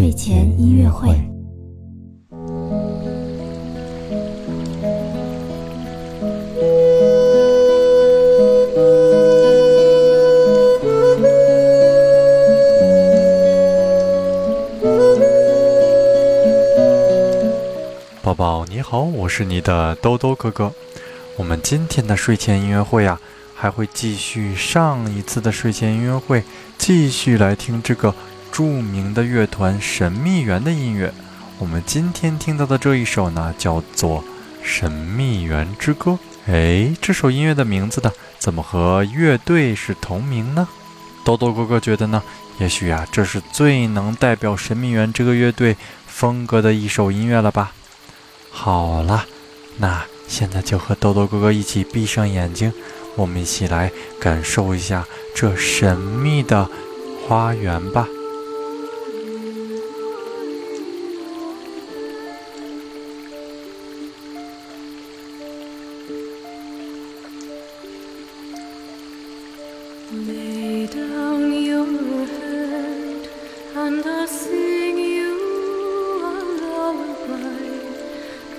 睡前音乐会。宝宝你好，我是你的兜兜哥哥。我们今天的睡前音乐会呀，还会继续上一次的睡前音乐会，继续来听这个著名的乐团神秘园的音乐。我们今天听到的这一首呢，叫做《神秘园之歌》。哎，这首音乐的名字呢，怎么和乐队是同名呢？豆豆哥哥觉得呢，也许呀，这是最能代表神秘园这个乐队风格的一首音乐了吧。好了，那现在就和豆豆哥哥一起闭上眼睛，我们一起来感受一下这神秘的花园吧。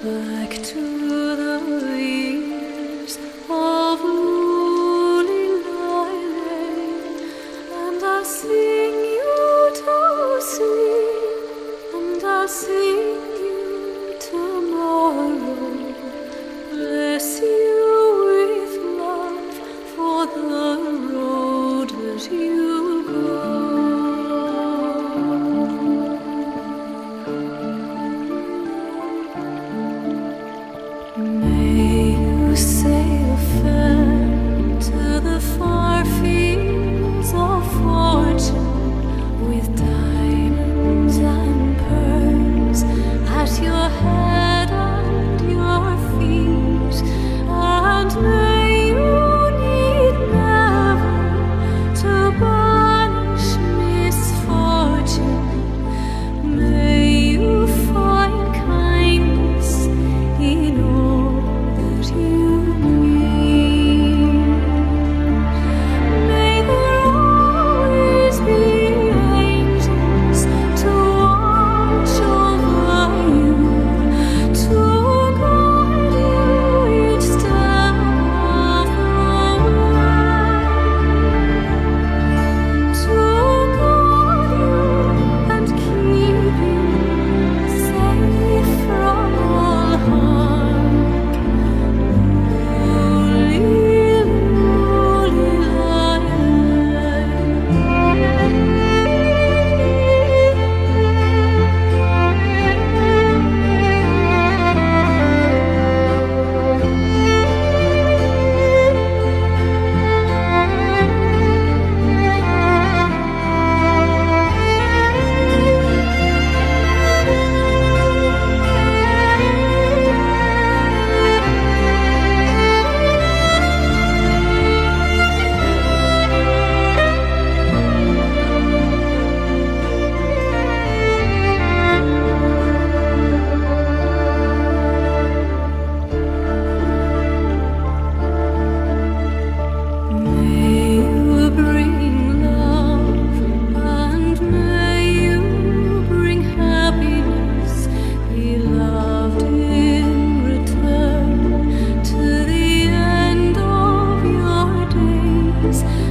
Back to things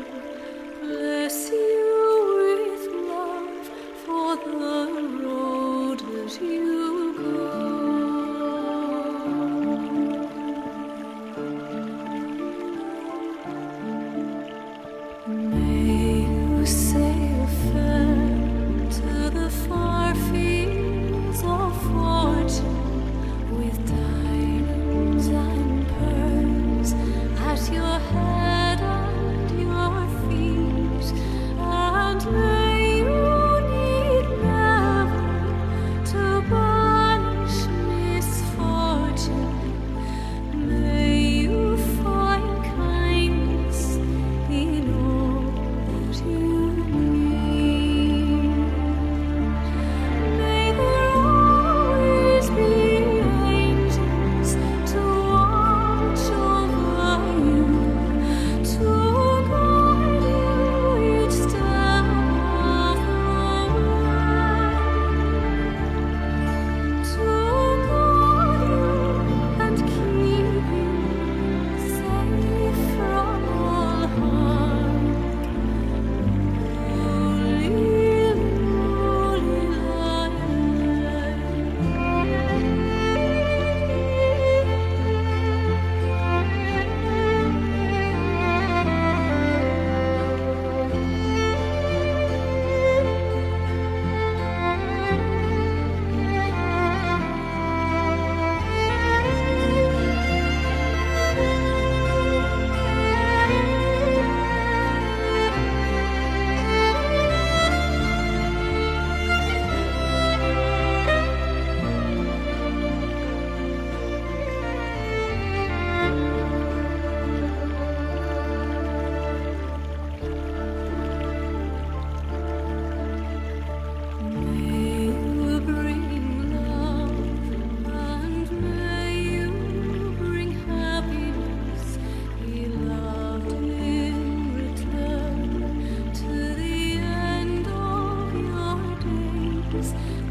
times